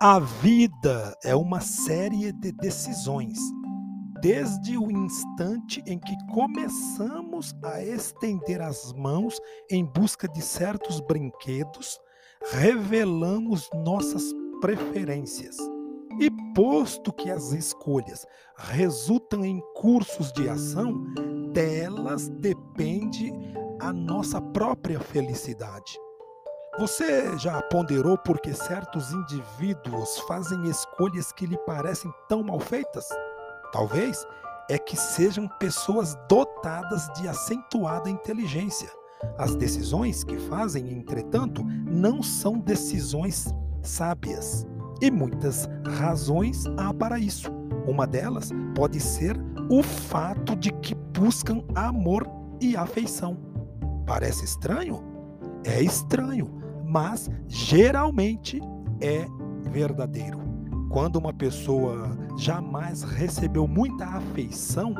A vida é uma série de decisões. Desde o instante em que começamos a estender as mãos em busca de certos brinquedos, revelamos nossas preferências. E posto que as escolhas resultam em cursos de ação, delas depende a nossa própria felicidade. Você já ponderou por que certos indivíduos fazem escolhas que lhe parecem tão mal feitas? Talvez é que sejam pessoas dotadas de acentuada inteligência. As decisões que fazem, entretanto, não são decisões sábias. E muitas razões há para isso. Uma delas pode ser o fato de que buscam amor e afeição. Parece estranho? É estranho, mas geralmente é verdadeiro. Quando uma pessoa jamais recebeu muita afeição,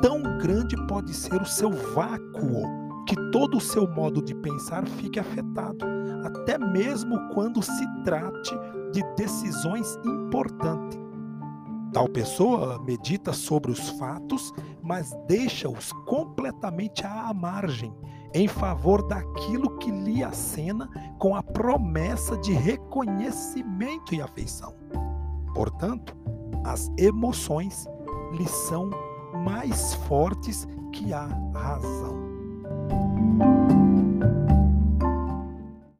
tão grande pode ser o seu vácuo que todo o seu modo de pensar fique afetado, até mesmo quando se trate de decisões importantes. Tal pessoa medita sobre os fatos, mas deixa-os completamente à margem, em favor daquilo que lhe acena com a promessa de reconhecimento e afeição. Portanto, as emoções lhe são mais fortes que a razão.